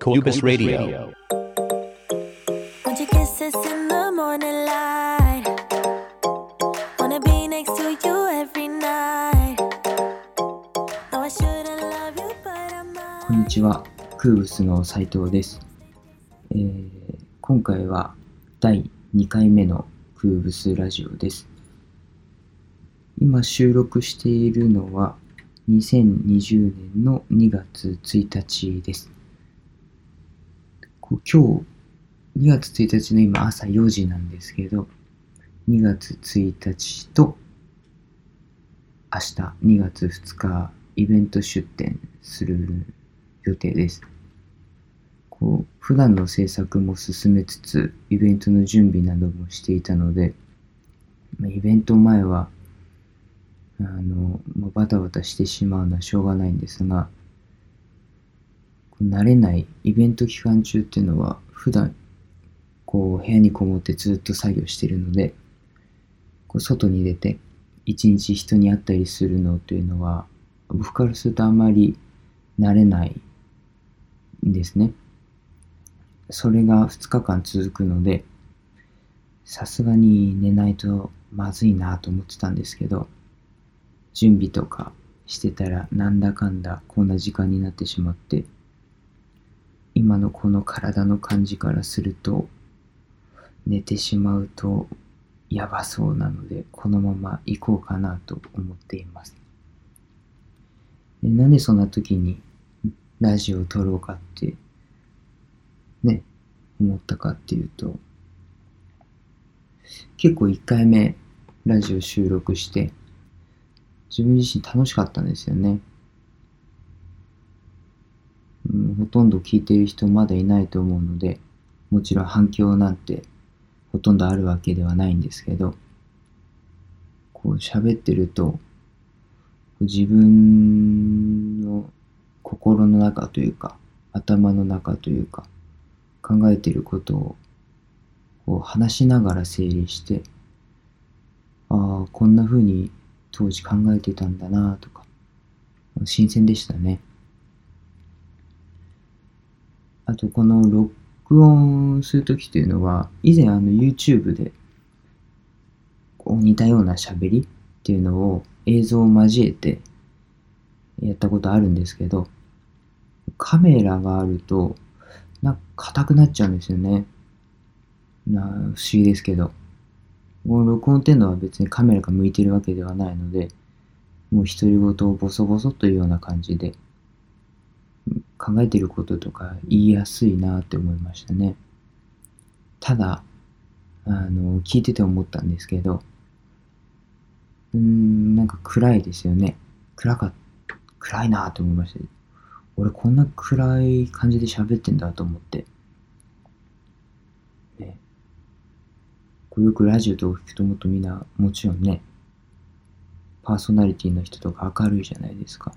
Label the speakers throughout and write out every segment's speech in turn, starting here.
Speaker 1: コーバス・ラディオ。
Speaker 2: こんにちは、クーブスの斉藤です、えー。今回は第2回目のクーブスラジオです。今収録しているのは2020年の2月1日です。今日2月1日の今朝4時なんですけど、2月1日と明日2月2日イベント出店する予定です。こう普段の制作も進めつつ、イベントの準備などもしていたので、イベント前は、あの、まあバタバタしてしまうのはしょうがないんですが、慣れないイベント期間中っていうのは、普段、こう、部屋にこもってずっと作業してるので、こう外に出て、一日人に会ったりするのというのは、僕からするとあまり慣れないんですね。それが2日間続くので、さすがに寝ないとまずいなと思ってたんですけど、準備とかしてたらなんだかんだこんな時間になってしまって、今のこの体の感じからすると、寝てしまうとやばそうなので、このまま行こうかなと思っています。でなんでそんな時にラジオを撮ろうかってね、思ったかっていうと、結構1回目ラジオ収録して、自分自身楽しかったんですよね。うん、ほとんど聞いてる人まだいないと思うので、もちろん反響なんてほとんどあるわけではないんですけど、こう喋ってると、自分の心の中というか、頭の中というか、考えてることをこう話しながら整理して、ああ、こんな風に当時考えてたんだなとか、新鮮でしたね。あと、この録音するときっていうのは、以前あの YouTube でこう似たような喋りっていうのを映像を交えてやったことあるんですけど、カメラがあると、なんか硬くなっちゃうんですよね。な不思議ですけど。この録音っていうのは別にカメラが向いてるわけではないので、もう独り言をボソボソというような感じで、考えてることとか言いやすいなって思いましたね。ただ、あの、聞いてて思ったんですけど、うーん、なんか暗いですよね。暗かっ、暗いなと思いました。俺こんな暗い感じで喋ってんだと思って。ね。こうよくラジオとか聞くともっとみんな、もちろんね、パーソナリティの人とか明るいじゃないですか。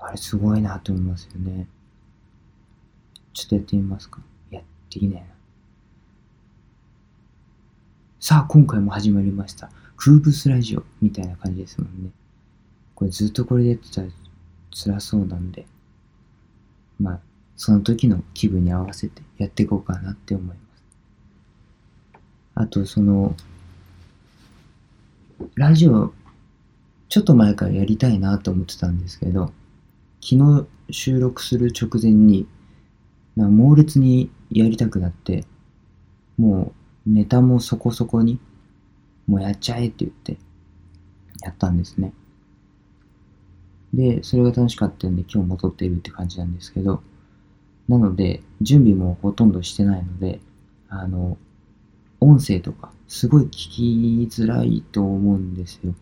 Speaker 2: あれすごいなと思いますよね。ちょっとやってみますか。いや、できないな。さあ、今回も始まりました。クーブスラジオみたいな感じですもんね。これずっとこれでやってたら辛そうなんで、まあ、その時の気分に合わせてやっていこうかなって思います。あと、その、ラジオ、ちょっと前からやりたいなと思ってたんですけど、昨日収録する直前に、な猛烈にやりたくなって、もうネタもそこそこに、もうやっちゃえって言って、やったんですね。で、それが楽しかったんで今日も撮っているって感じなんですけど、なので、準備もほとんどしてないので、あの、音声とか、すごい聞きづらいと思うんですよ。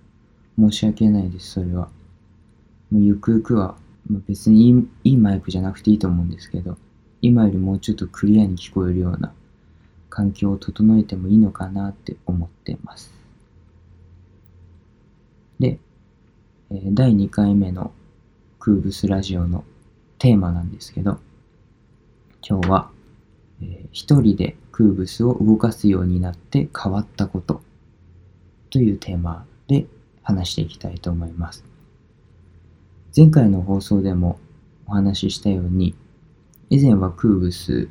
Speaker 2: 申し訳ないです、それは。もうゆくゆくは、ま、別にいいいいマイクじゃなくていいと思うんですけど、今よりもうちょっとクリアに聞こえるような環境を整えてもいいのかなって思ってます。で、第2回目のクーブスラジオのテーマなんですけど、今日は、えー一人でクーブスを動かすようになって変わったことというテーマで話していきたいと思います。前回の放送でもお話ししたように、以前はクーブス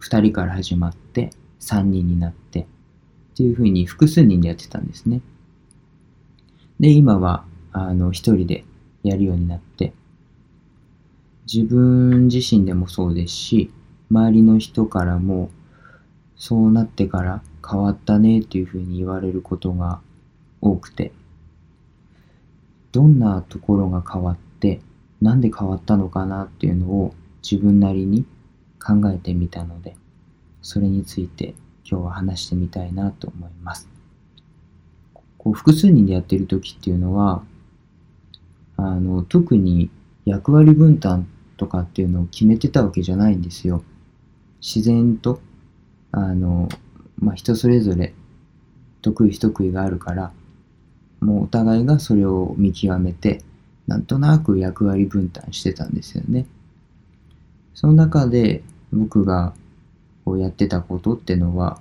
Speaker 2: 2人から始まって3人になってっていうふうに複数人でやってたんですね。で、今はあの一人でやるようになって自分自身でもそうですし周りの人からもそうなってから変わったねっていうふうに言われることが多くてどんなところが変わっなんで変わったのかなっていうのを自分なりに考えてみたのでそれについて今日は話してみたいなと思います。こう複数人でやってる時っていうのはあの特に役割分担とかっていうのを決めてたわけじゃないんですよ。自然とあの、まあ、人それぞれ得意不得意があるからもうお互いがそれを見極めてなんとなく役割分担してたんですよね。その中で僕がこうやってたことってのは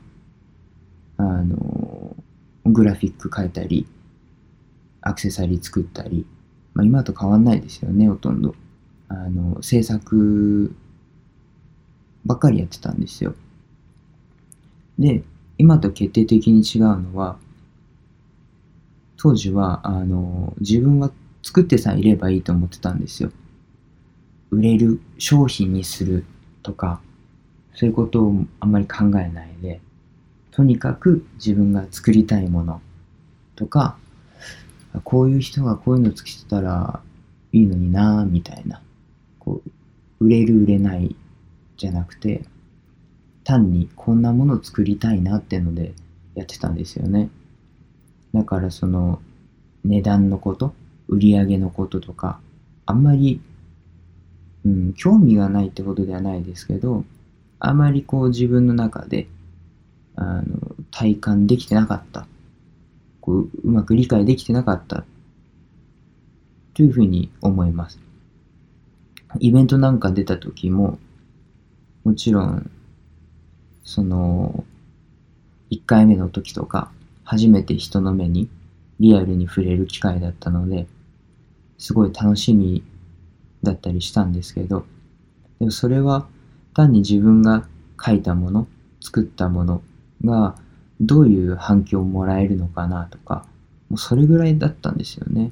Speaker 2: あのグラフィック変えたりアクセサリー作ったり、まあ、今と変わんないですよねほとんど。あの制作ばっかりやってたんですよ。で、今と決定的に違うのは、当時は、あの、自分は作ってさえいればいいと思ってたんですよ。売れる商品にするとか、そういうことをあんまり考えないで、とにかく自分が作りたいものとか、こういう人がこういうの作ってたらいいのになぁみたいな。こう、売れる売れないじゃなくて、単にこんなものを作りたいなってのでやってたんですよね。だからその値段のこと、売り上げのこととか、あんまり、うん、興味がないってことではないですけど、あまりこう自分の中で、あの、体感できてなかった。こう、うまく理解できてなかった。というふうに思います。イベントなんか出た時も、もちろんその、1回目の時とか、初めて人の目にリアルに触れる機会だったので、すごい楽しみだったりしたんですけど、でもそれは単に自分が書いたもの、作ったものがどういう反響をもらえるのかなとか、もうそれぐらいだったんですよね。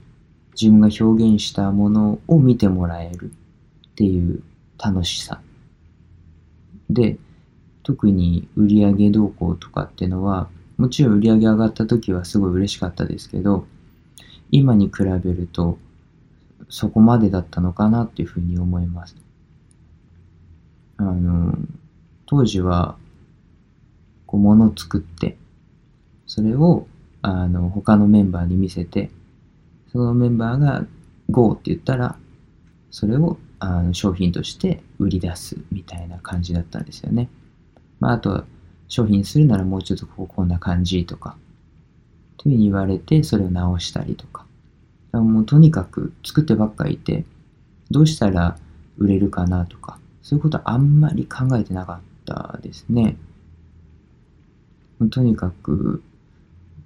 Speaker 2: 自分が表現したものを見てもらえるっていう楽しさ。で、特に売上動向とかっていうのは、もちろん売上上がった時はすごい嬉しかったですけど、今に比べるとそこまでだったのかなっていうふうに思います。あの、当時は、こう、物を作って、それを、あの、他のメンバーに見せて、そのメンバーが GO って言ったら、それをあの商品として売り出すみたいな感じだったんですよね。まあ、あと商品するならもうちょっとこうこんな感じとか、というふうに言われて、それを直したりとか。もうとにかく作ってばっかりいて、どうしたら売れるかなとか、そういうことはあんまり考えてなかったですね。とにかく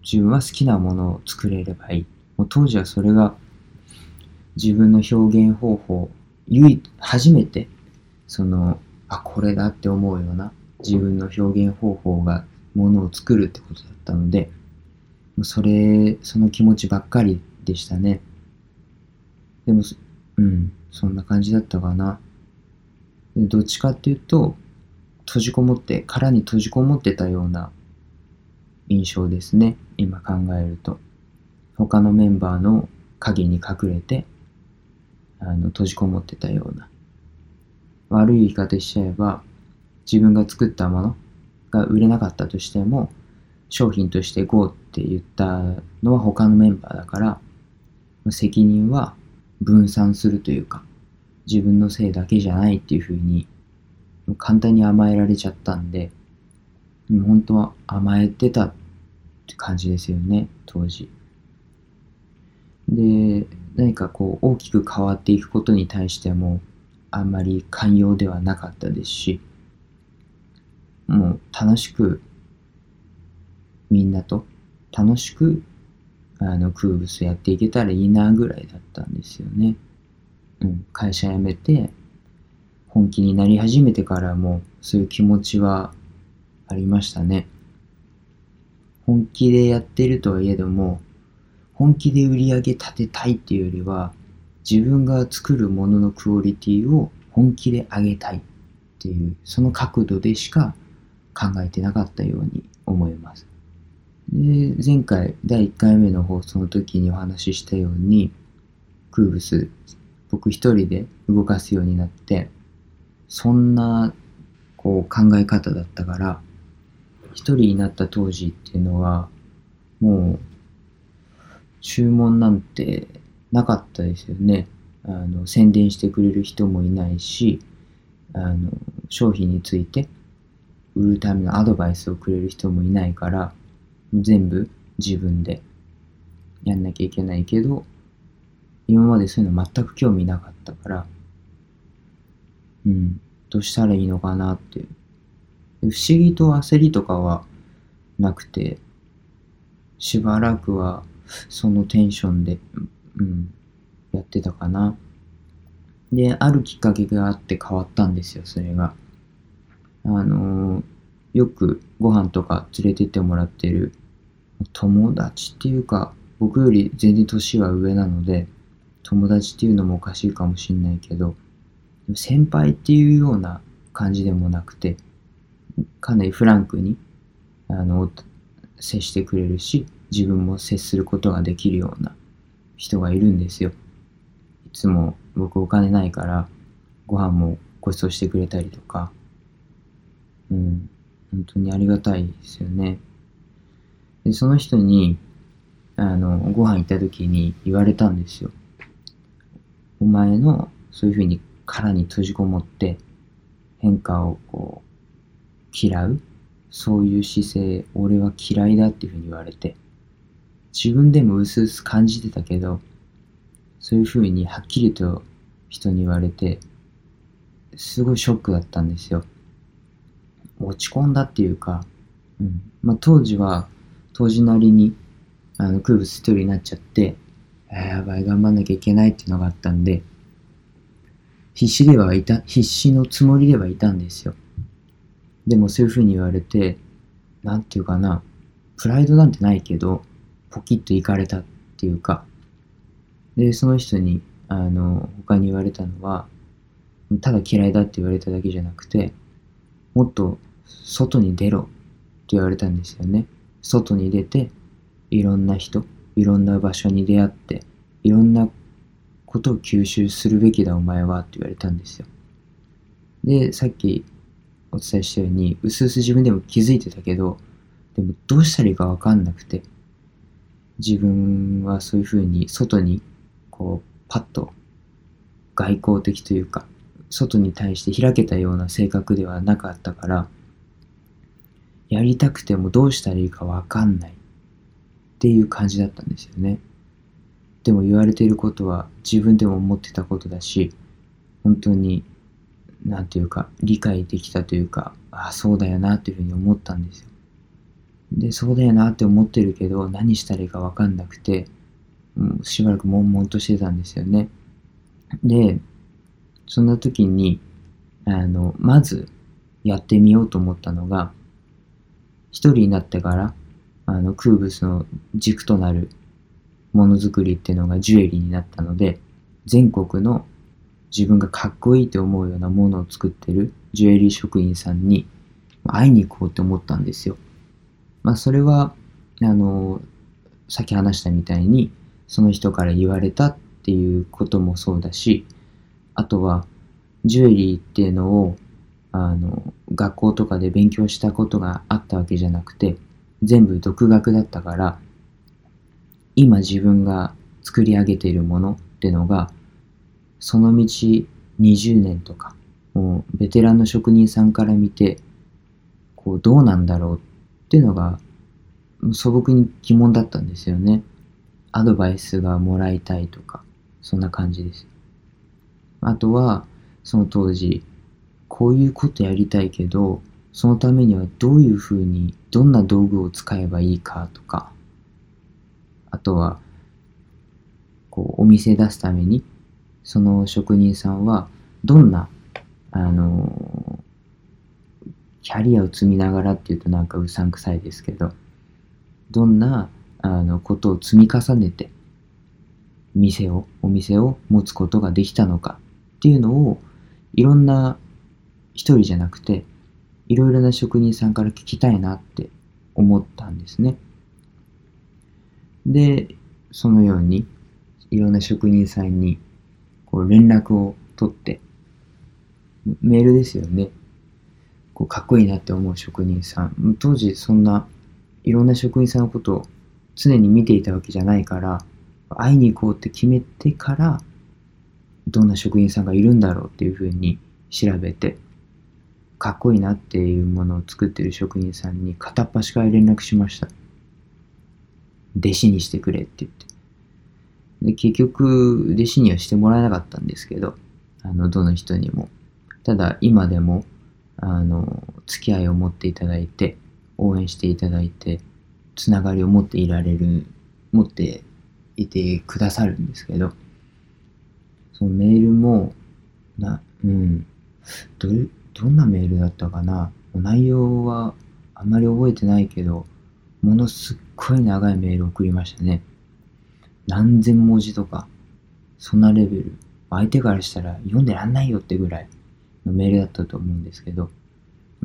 Speaker 2: 自分は好きなものを作れればいい。もう当時はそれが自分の表現方法、唯一、初めて、その、あ、これだって思うような自分の表現方法がものを作るってことだったので、それ、その気持ちばっかりでしたね。でも、うん、そんな感じだったかな。どっちかっていうと、閉じこもって、殻に閉じこもってたような印象ですね。今考えると。他のメンバーの影に隠れて、あの、閉じこもってたような。悪い言い方しちゃえば、自分が作ったものが売れなかったとしても、商品として GO って言ったのは他のメンバーだから、責任は分散するというか、自分のせいだけじゃないっていうふうに、簡単に甘えられちゃったんで、本当は甘えてたって感じですよね、当時。で、何かこう大きく変わっていくことに対しても、あんまり寛容ではなかったですし、もう楽しくみんなと楽しくあのクーブスやっていけたらいいなぐらいだったんですよね。うん、会社辞めて本気になり始めてからもそういう気持ちはありましたね。本気でやってるとはいえども、本気で売り上げ立てたいっていうよりは、自分が作るもののクオリティを本気で上げたいっていう、その角度でしか考えてなかったように思います。で、前回第1回目の放送の時にお話ししたように、クーブス、僕一人で動かすようになって、そんなこう考え方だったから、一人になった当時っていうのは、もう、注文なんてなかったですよね。あの、宣伝してくれる人もいないし、あの、商品について売るためのアドバイスをくれる人もいないから、全部自分でやんなきゃいけないけど、今までそういうの全く興味なかったから、うん、どうしたらいいのかなっていう。不思議と焦りとかはなくて、しばらくはそのテンションで、うん、やってたかな。で、あるきっかけがあって変わったんですよ、それが。あのー、よくご飯とか連れてってもらってる友達っていうか、僕より全然年は上なので、友達っていうのもおかしいかもしんないけど、先輩っていうような感じでもなくて、かなりフランクに、あの、接してくれるし、自分も接することができるような人がいるんですよ。いつも僕お金ないから、ご飯もご馳走してくれたりとか、うん、本当にありがたいですよね。で、その人に、あの、ご飯行った時に言われたんですよ。お前の、そういうふうに殻に閉じこもって、変化をこう、嫌う？そういう姿勢、俺は嫌いだっていうふうに言われて、自分でも薄々感じてたけど、そういうふうにはっきりと人に言われて、すごいショックだったんですよ。落ち込んだっていうか、うん。まあ、当時は、当時なりに、あの、空物一人になっちゃって、あやばい、頑張んなきゃいけないっていうのがあったんで、必死ではいた、必死のつもりではいたんですよ。でもそういう風に言われて、なんていうかな、プライドなんてないけど、ポキッといかれたっていうか、で、その人に、あの、他に言われたのは、ただ嫌いだって言われただけじゃなくて、もっと外に出ろって言われたんですよね。外に出て、いろんな人、いろんな場所に出会って、いろんなことを吸収するべきだお前はって言われたんですよ。で、さっきお伝えしたように、うすうす自分でも気づいてたけど、でもどうしたらいいかわかんなくて、自分はそういうふうに外に、こう、パッと外交的というか、外に対して開けたような性格ではなかったから、やりたくてもどうしたらいいかわかんないっていう感じだったんですよね。でも言われていることは自分でも思ってたことだし、本当になんていうか、理解できたというか、ああ、そうだよなというふうに思ったんですよ。で、そうだよなって思ってるけど、何したらいいかわかんなくて、うん、しばらく悶々としてたんですよね。で、そんな時に、あの、まずやってみようと思ったのが、一人になってから、あの、空物の軸となるものづくりっていうのがジュエリーになったので、全国の自分がかっこいいと思うようなものを作ってるジュエリー職員さんに会いに行こうって思ったんですよ。まあそれは、あの、さっき話したみたいに、その人から言われたっていうこともそうだし、あとは、ジュエリーっていうのを、あの、学校とかで勉強したことがあったわけじゃなくて、全部独学だったから、今自分が作り上げているものってのが、その道20年とか、もうベテランの職人さんから見て、こうどうなんだろうっていうのが素朴に疑問だったんですよね。アドバイスがもらいたいとか、そんな感じです。あとは、その当時、こういうことやりたいけど、そのためにはどういうふうに、どんな道具を使えばいいかとか、あとは、こう、お店出すためにその職人さんはどんなあの、キャリアを積みながらっていうとなんかうさんくさいですけど、どんな、あの、ことを積み重ねて、店を、お店を持つことができたのかっていうのを、いろんな一人じゃなくて、いろいろな職人さんから聞きたいなって思ったんですね。で、そのように、いろんな職人さんに、こう連絡を取って、メールですよね。こうかっこいいなって思う職人さん。当時そんないろんな職人さんのことを常に見ていたわけじゃないから、会いに行こうって決めてから、どんな職人さんがいるんだろうっていうふうに調べて、かっこいいなっていうものを作ってる職人さんに片っ端から連絡しました。弟子にしてくれって言って。で結局、弟子にはしてもらえなかったんですけど、あの、どの人にも。ただ、今でも、あの、付き合いを持っていただいて、応援していただいて、つながりを持っていられる、持っていてくださるんですけど、そのメールも、な、うん、どれどんなメールだったかな？内容はあんまり覚えてないけど、ものすっごい長いメール送りましたね。何千文字とか、そんなレベル。相手からしたら読んでらんないよってぐらいのメールだったと思うんですけど、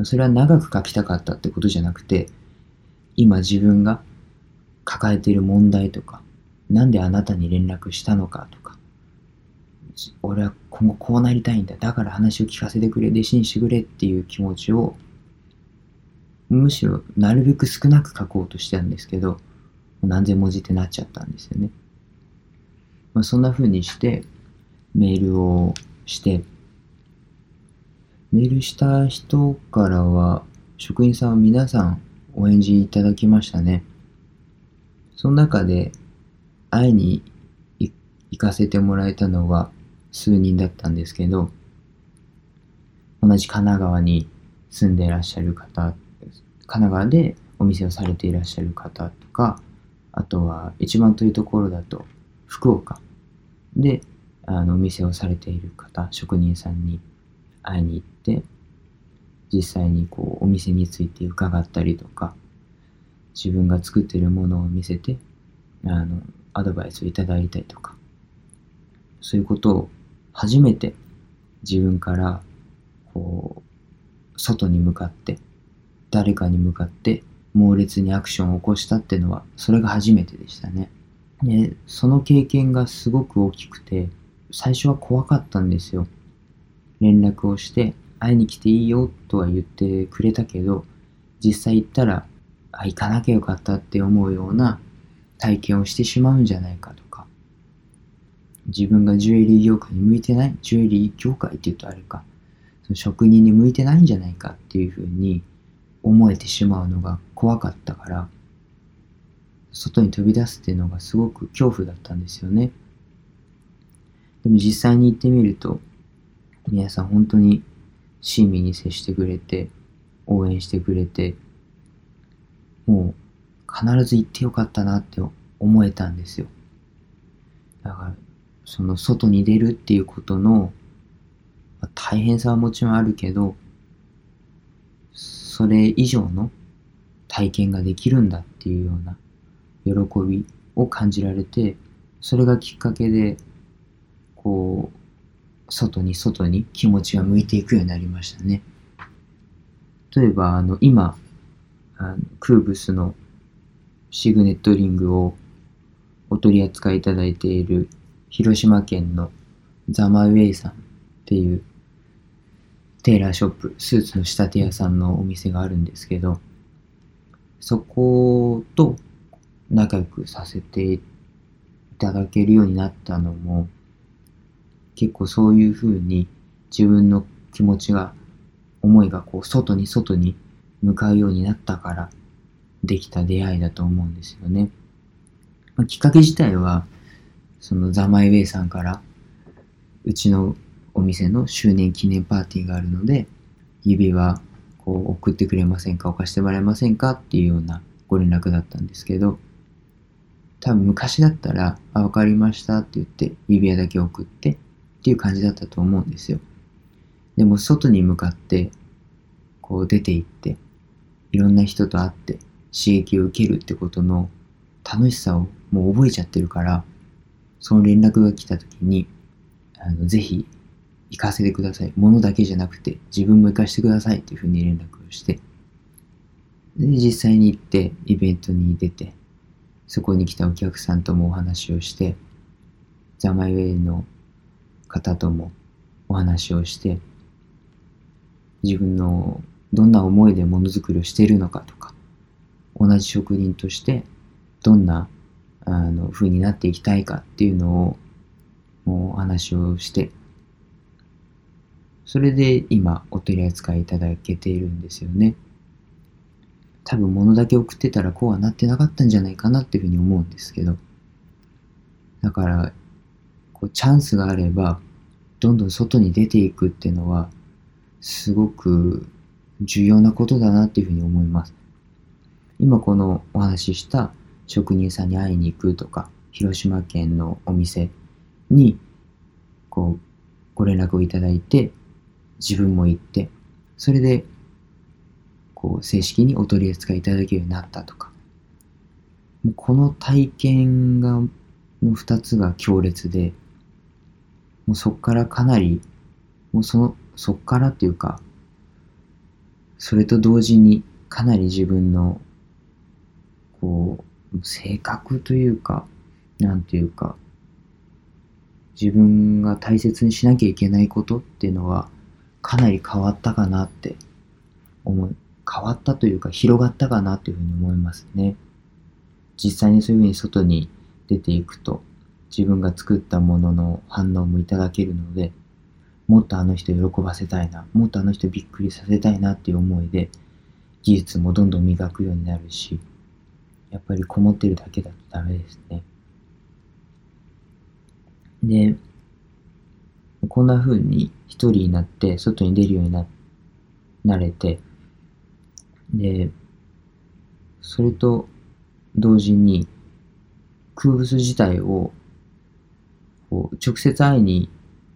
Speaker 2: それは長く書きたかったってことじゃなくて、今自分が抱えている問題とか、なんであなたに連絡したのかとか、俺は今後こうなりたいんだ。だから話を聞かせてくれ、弟子にしてくれっていう気持ちを、むしろなるべく少なく書こうとしてたんですけど、何千文字ってなっちゃったんですよね。まあ、そんな風にしてメールをして、メールした人からは、職員さんは皆さんお返事いただきましたね。その中で会いに行かせてもらえたのは数人だったんですけど、同じ神奈川に住んでいらっしゃる方、神奈川でお店をされていらっしゃる方とか、あとは一番遠いうところだと福岡であのお店をされている方、職人さんに会いに行って、実際にこうお店について伺ったりとか、自分が作っているものを見せて、あの、アドバイスをいただいたりとか、そういうことを初めて自分からこう、外に向かって、誰かに向かって猛烈にアクションを起こしたっていうのは、それが初めてでしたね。で、その経験がすごく大きくて、最初は怖かったんですよ。連絡をして、会いに来ていいよとは言ってくれたけど、実際行ったら、あ、行かなきゃよかったって思うような体験をしてしまうんじゃないかと、自分がジュエリー業界に向いてない、ジュエリー業界って言うとあれか、その職人に向いてないんじゃないかっていうふうに思えてしまうのが怖かったから、外に飛び出すっていうのがすごく恐怖だったんですよね。でも実際に行ってみると、皆さん本当に親身に接してくれて、応援してくれて、もう必ず行ってよかったなって思えたんですよ。だから、その外に出るっていうことの、大変さはもちろんあるけど、それ以上の体験ができるんだっていうような喜びを感じられて、それがきっかけで、こう、外に外に気持ちが向いていくようになりましたね。例えば、あの、今、あのクーブスのシグネットリングをお取り扱いいただいている広島県のザマウェイさんっていうテーラーショップ、スーツの仕立て屋さんのお店があるんですけど、そこと仲良くさせていただけるようになったのも、結構そういう風に自分の気持ちが、思いがこう外に外に向かうようになったからできた出会いだと思うんですよね。まあ、きっかけ自体は、そのザ・マイ・ウェイさんから、うちのお店の周年記念パーティーがあるので、指輪こう送ってくれませんか置かしてもらえませんかっていうようなご連絡だったんですけど、多分昔だったら、あ、わかりましたって言って指輪だけ送ってっていう感じだったと思うんですよ。でも外に向かって、こう出て行って、いろんな人と会って刺激を受けるってことの楽しさをもう覚えちゃってるから、その連絡が来た時に、あの、ぜひ行かせてください。物だけじゃなくて自分も行かせてくださいっていうふうに連絡をして、で、実際に行ってイベントに出て、そこに来たお客さんともお話をして、ザ・マイ・ウェイの方ともお話をして、自分のどんな思いでものづくりをしているのかとか、同じ職人としてどんなあの風になっていきたいかっていうのをお話をして、それで今お取り扱いいただけているんですよね。多分物だけ送ってたらこうはなってなかったんじゃないかなっていうふうに思うんですけど。だから、こうチャンスがあれば、どんどん外に出ていくっていうのは、すごく重要なことだなっていうふうに思います。今このお話しした職人さんに会いに行くとか、広島県のお店に、こう、ご連絡をいただいて、自分も行って、それで、こう、正式にお取り扱いいただけるようになったとか。もうこの体験が、の二つが強烈で、もうそっからかなり、もうその、そっからっていうか、それと同時にかなり自分の、こう、性格というか、なんていうか、自分が大切にしなきゃいけないことっていうのは、かなり変わったかなって思う。変わったというか広がったかなというふうに思いますね。実際にそういうふうに外に出ていくと自分が作ったものの反応もいただけるのでもっとあの人喜ばせたいな、もっとあの人びっくりさせたいなっていう思いで技術もどんどん磨くようになるしやっぱりこもってるだけだとダメですね。で、こんな風に一人になって外に出るようにななれて、で、それと同時に空物自体をこう直接会いに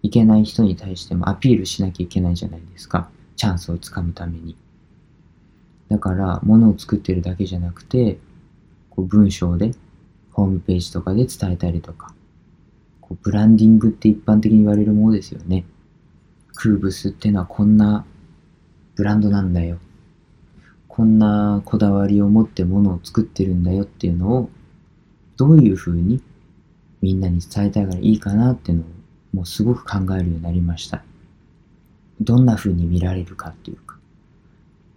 Speaker 2: 行けない人に対してもアピールしなきゃいけないじゃないですか。チャンスをつかむために。だから、物を作ってるだけじゃなくて、こう文章で、ホームページとかで伝えたりとか、こうブランディングって一般的に言われるものですよね。クーブスってのはこんなブランドなんだよ。こんなこだわりを持って物を作ってるんだよっていうのを、どういう風にみんなに伝えたいからいいかなっていうのを、もうすごく考えるようになりました。どんな風に見られるかっていう。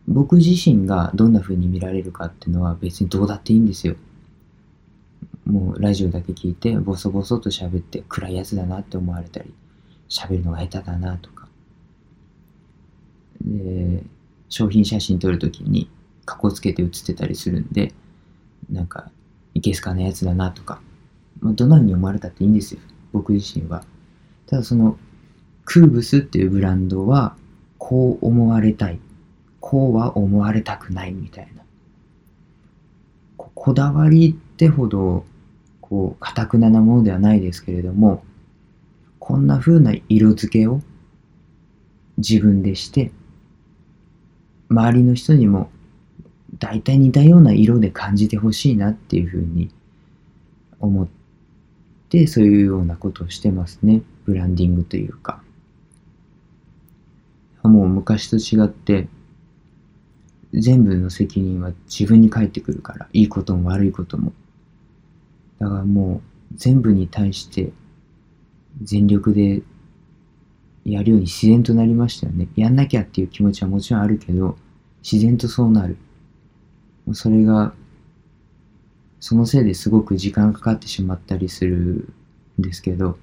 Speaker 2: 僕自身がどんな風に見られるかっていうのは別にどうだっていいんですよ。もうラジオだけ聞いてボソボソと喋って暗いやつだなって思われたり喋るのが下手だなとか。で商品写真撮るときにカッコつけて写ってたりするんでなんかいけすかなやつだなとか、まあ、どんな風に思われたっていいんですよ。僕自身は。ただそのクーブスっていうブランドはこう思われたい。こうは思われたくないみたいなここだわりってほどこう、かたくななものではないですけれども、こんな風な色付けを自分でして、周りの人にも大体似たような色で感じてほしいなっていう風に思って、そういうようなことをしてますね。ブランディングというか。もう昔と違って、全部の責任は自分に返ってくるから、いいことも悪いことも。だからもう全部に対して全力でやるように自然となりましたよね。やんなきゃっていう気持ちはもちろんあるけど、自然とそうなる。それが、そのせいですごく時間かかってしまったりするんですけど、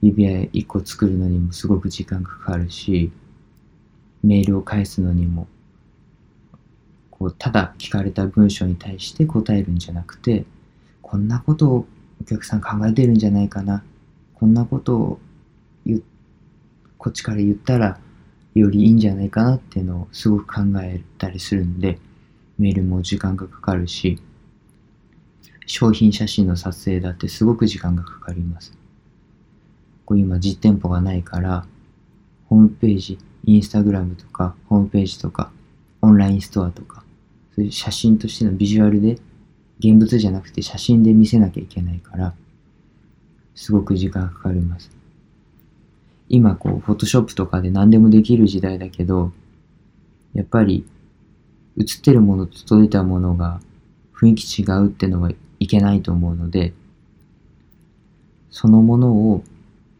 Speaker 2: 指輪一個作るのにもすごく時間かかるし、メールを返すのにも、こう、ただ聞かれた文章に対して答えるんじゃなくて、こんなことをお客さん考えてるんじゃないかな。こんなことをこっちから言ったらよりいいんじゃないかなっていうのをすごく考えたりするんで、メールも時間がかかるし、商品写真の撮影だってすごく時間がかかります。こう今実店舗がないから、ホームページ、インスタグラムとか、ホームページとか、オンラインストアとか、そういう写真としてのビジュアルで、現物じゃなくて写真で見せなきゃいけないから、すごく時間がかかります。今こう、フォトショップとかで何でもできる時代だけど、やっぱり、映ってるものと届いたものが雰囲気違うってのはいけないと思うので、そのものを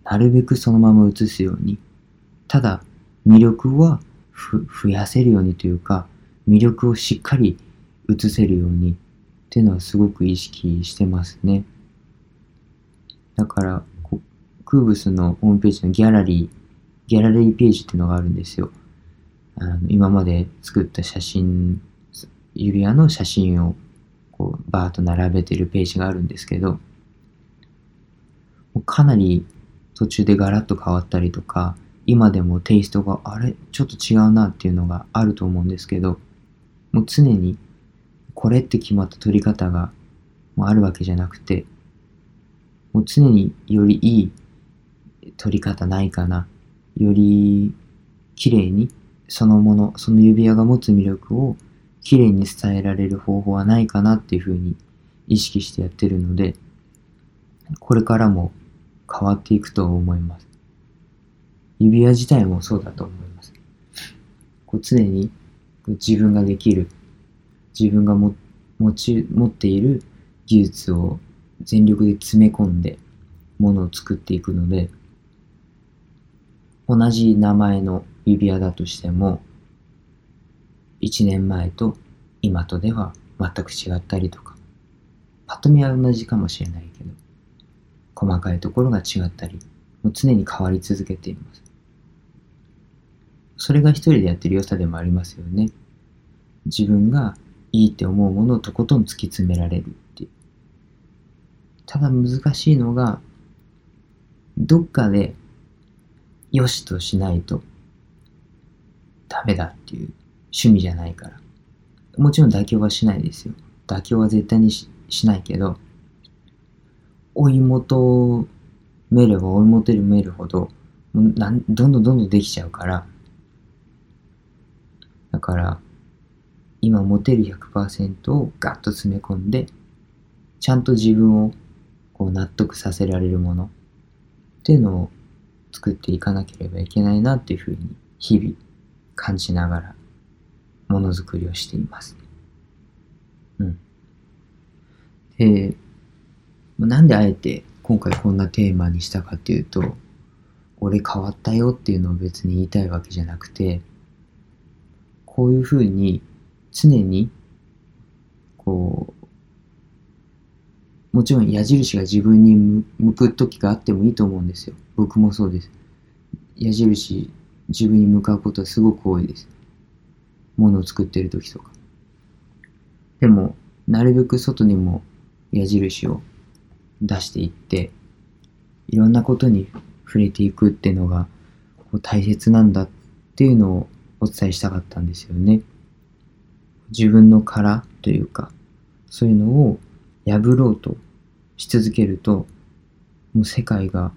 Speaker 2: なるべくそのまま映すように、ただ魅力はふ増やせるようにというか、魅力をしっかり映せるようにっていうのはすごく意識してますね。だから、クーブスのホームページのギャラリー、ギャラリーページっていうのがあるんですよ。あの今まで作った写真、指輪の写真をこうバーッと並べてるページがあるんですけど、かなり途中でガラッと変わったりとか、今でもテイストがあれ？ちょっと違うなっていうのがあると思うんですけど、もう常にこれって決まった撮り方がもうあるわけじゃなくて、もう常によりいい撮り方ないかな、より綺麗にそのもの、その指輪が持つ魅力を綺麗に伝えられる方法はないかなっていうふうに意識してやってるので、これからも変わっていくと思います。指輪自体もそうだと思います。こう常に自分ができる、自分がも持ち持っている技術を全力で詰め込んでものを作っていくので、同じ名前の指輪だとしても、1年前と今とでは全く違ったりとか、パッと見は同じかもしれないけど、細かいところが違ったり、もう常に変わり続けています。それが一人でやってる良さでもありますよね。自分がいいって思うものをとことん突き詰められるって。ただ難しいのが、どっかで良しとしないとダメだっていう趣味じゃないから。もちろん妥協はしないですよ。妥協は絶対にししないけど、追い求めれば追い求めるほど、なんどんどんどんどんできちゃうから、から、今持てる100%をガッと詰め込んで、ちゃんと自分をこう納得させられるものっていうのを作っていかなければいけないなっていうふうに日々感じながらものづくりをしています。うん。で、なんであえて今回こんなテーマにしたかっていうと、俺変わったよっていうのを別に言いたいわけじゃなくて、こういうふうに常にこう、もちろん矢印が自分に向く時があってもいいと思うんですよ。僕もそうです。矢印自分に向かうことはすごく多いです。ものを作ってる時とか。でも、なるべく外にも矢印を出していって、いろんなことに触れていくっていうのが大切なんだっていうのをお伝えしたかったんですよね。自分の殻というか、そういうのを破ろうとし続けると、もう世界が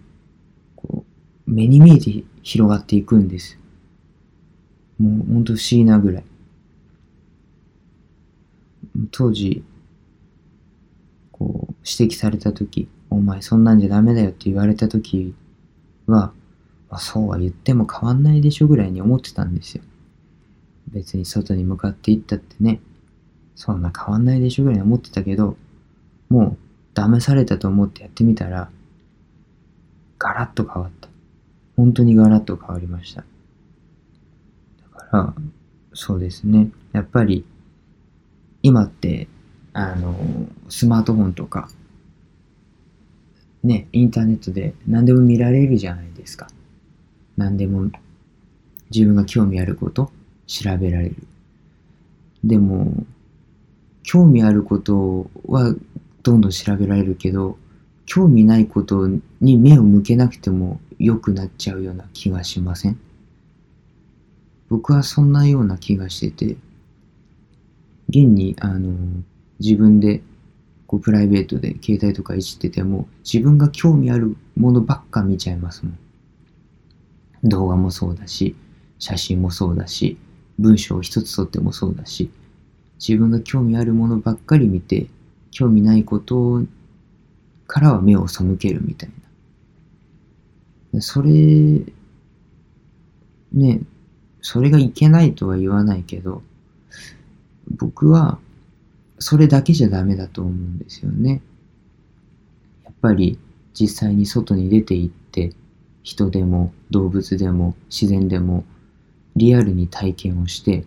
Speaker 2: こう目に見えて広がっていくんです。もうほんと不思議なぐらい。当時、こう指摘された時、お前そんなんじゃダメだよって言われた時は、まあ、そうは言っても変わんないでしょぐらいに思ってたんですよ。別に外に向かっていったってね、そんな変わんないでしょぐらい思ってたけど、もう騙されたと思ってやってみたら、ガラッと変わった。本当にガラッと変わりました。だから、そうですね。やっぱり、今って、あの、スマートフォンとか、ね、インターネットで何でも見られるじゃないですか。何でも自分が興味あること調べられる。でも、興味あることはどんどん調べられるけど、興味ないことに目を向けなくても良くなっちゃうような気がしません？僕はそんなような気がしてて、現に、あの、自分で、こう、プライベートで携帯とかいじってても、自分が興味あるものばっか見ちゃいますもん。動画もそうだし、写真もそうだし、文章を一つとってもそうだし、自分が興味あるものばっかり見て、興味ないことからは目を背けるみたいな。それ、ね、それがいけないとは言わないけど、僕はそれだけじゃダメだと思うんですよね。やっぱり実際に外に出て行って人でも動物でも自然でもリアルに体験をして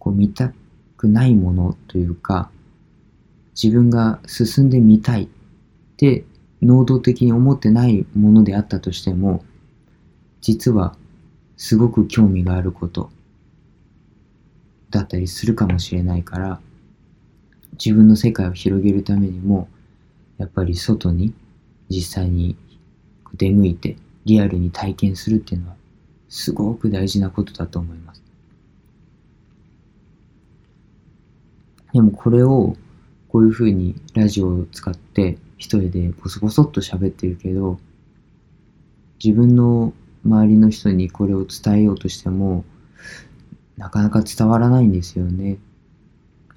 Speaker 2: こう見たくないものというか自分が進んでみたいって能動的に思ってないものであったとしても実はすごく興味があることだったりするかもしれないから自分の世界を広げるためにもやっぱり外に実際に出向いてリアルに体験するっていうのはすごく大事なことだと思います。でもこれをこういうふうにラジオを使って一人でボソボソっと喋ってるけど自分の周りの人にこれを伝えようとしてもなかなか伝わらないんですよね。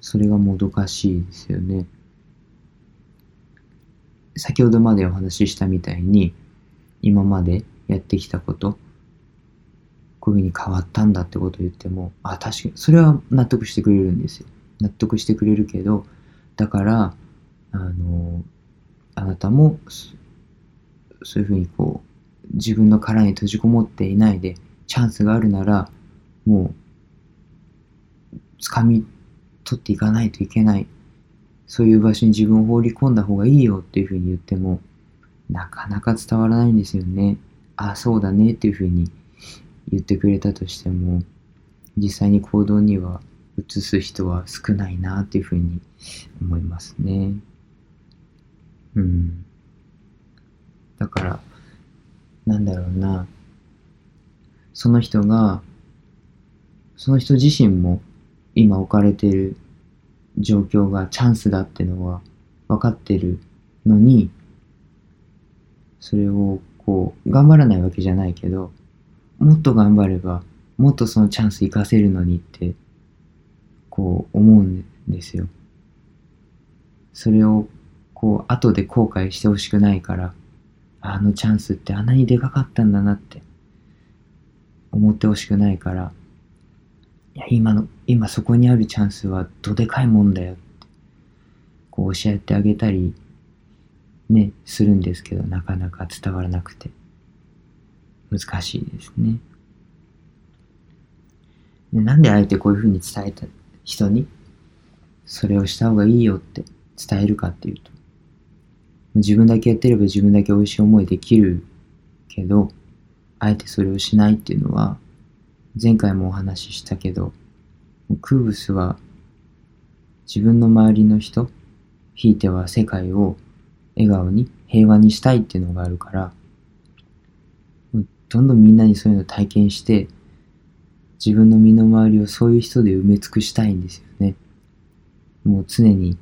Speaker 2: それがもどかしいですよね。先ほどまでお話ししたみたいに今までやってきたことこういうふうに変わったんだってことを言ってもあ確かにそれは納得してくれるんですよ納得してくれるけどだからあのあなたもそういうふうにこう自分の殻に閉じこもっていないでチャンスがあるならもう掴み取っていかないといけないそういう場所に自分を放り込んだ方がいいよっていうふうに言ってもなかなか伝わらないんですよね。あ、そうだねっていうふうに言ってくれたとしても実際に行動には移す人は少ないなっていうふうに思いますね。うん。だから、なんだろうな。その人が、その人自身も今置かれてる状況がチャンスだってのは分かってるのに、それをこう、頑張らないわけじゃないけど、もっと頑張れば、もっとそのチャンス活かせるのにって、こう思うんですよ。それを、こう、後で後悔してほしくないから、あのチャンスってあんなにでかかったんだなって思ってほしくないから、いや、今の、今そこにあるチャンスはどでかいもんだよって、こう教えてあげたり、ね、するんですけど、なかなか伝わらなくて、難しいですね。でなんであえてこういうふうに伝えた人に、それをした方がいいよって伝えるかっていうと、自分だけやってれば自分だけ美味しい思いできるけど、あえてそれをしないっていうのは、前回もお話ししたけど、クーブスは自分の周りの人、ひいては世界を笑顔に平和にしたいっていうのがあるから、どんどんみんなにそういうのを体験して、自分の身の回りをそういう人で埋め尽くしたいんですよね。もう常に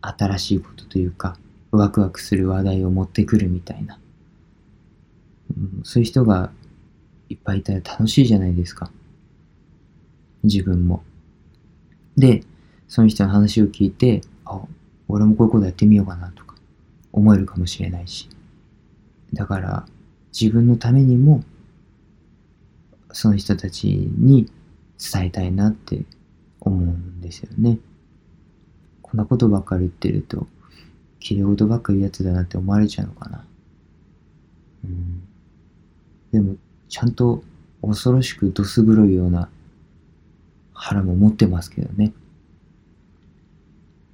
Speaker 2: 新しいことというか、ワクワクする話題を持ってくるみたいな。うん、そういう人がいっぱいいたら楽しいじゃないですか。自分も。で、その人の話を聞いて、あ、俺もこういうことやってみようかなとか思えるかもしれないし。だから自分のためにもその人たちに伝えたいなって思うんですよね。こんなことばっかり言ってると、綺麗事ばっかり言うやつだなって思われちゃうのかな。うん。でも、ちゃんと恐ろしくどす黒いような腹も持ってますけどね。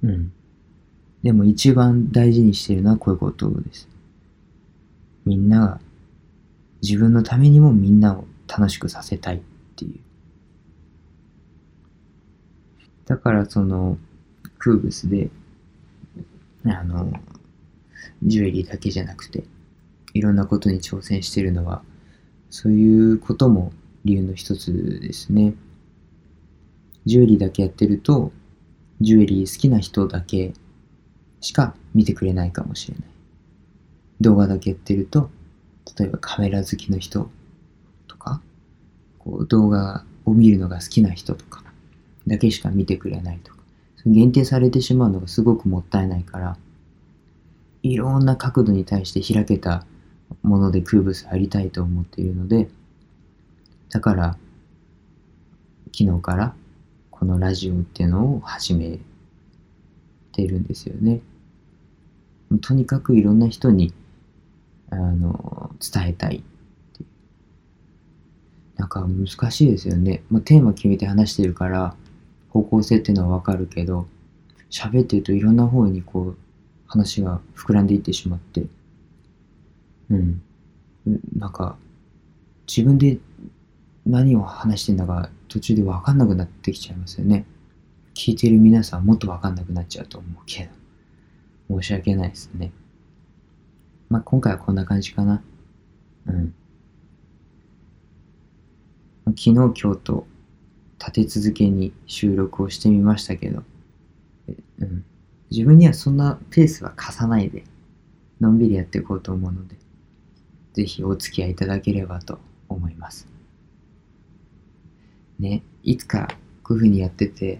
Speaker 2: うん。でも一番大事にしてるのはこういうことです。みんなが自分のためにもみんなを楽しくさせたいっていう。だからそのクーブスであのジュエリーだけじゃなくていろんなことに挑戦してるのはそういうことも理由の一つですね。ジュエリーだけやってるとジュエリー好きな人だけしか見てくれないかもしれない。動画だけやってると、例えばカメラ好きの人とか、こう動画を見るのが好きな人とか、だけしか見てくれないとか、限定されてしまうのがすごくもったいないから、いろんな角度に対して開けたもので空物ありたいと思っているので、だから、昨日からこのラジオっていうのを始めてるんですよね。とにかくいろんな人にあの伝えたいってなんか難しいですよね。まあ、テーマ決めて話してるから方向性っていうのはわかるけど喋ってるといろんな方にこう話が膨らんでいってしまってうんなんか自分で何を話してんだか途中で分かんなくなってきちゃいますよね。聞いてる皆さんもっと分かんなくなっちゃうと思うけど。申し訳ないですね。まあ、今回はこんな感じかな。うん。昨日、今日と立て続けに収録をしてみましたけど、うん。自分にはそんなペースは貸さないで、のんびりやっていこうと思うので、ぜひお付き合いいただければと思います。ね、いつかこういう風にやってて、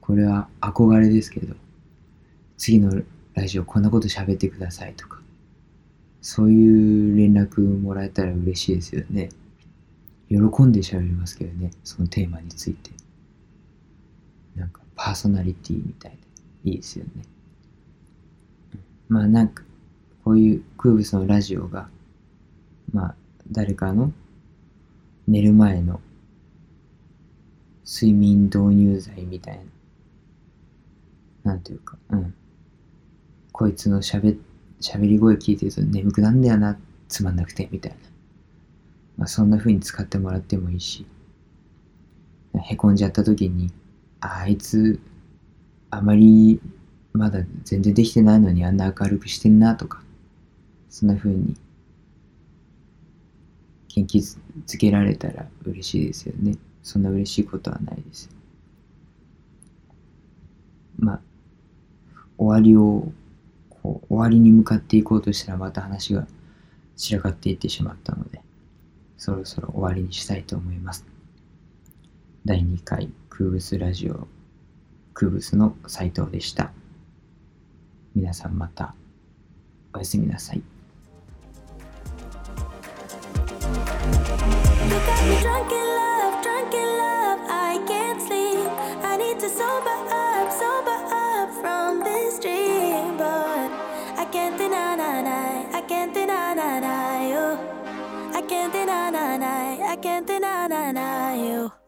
Speaker 2: これは憧れですけど、次のラジオこんなこと喋ってくださいとか、そういう連絡もらえたら嬉しいですよね。喜んで喋りますけどね、そのテーマについて。なんかパーソナリティみたいでいいですよね。まあなんか、こういう空物のラジオが、まあ誰かの寝る前の睡眠導入剤みたいな。なんていうか、うん。こいつの喋、喋り声聞いてると眠くなんだよな、つまんなくて、みたいな。まあそんな風に使ってもらってもいいし、へこんじゃった時に、あいつ、あまりまだ全然できてないのにあんな明るくしてんなとか、そんな風に元気づけられたら嬉しいですよね。そんな嬉しいことはないです。まあ、終わりを、終わりに向かっていこうとしたらまた話が散らかっていってしまったので、そろそろ終わりにしたいと思います。第2回空物ラジオ空物の斉藤でした。皆さんまたおやすみなさい。Deny you. I can't deny, deny, I can't deny, deny you.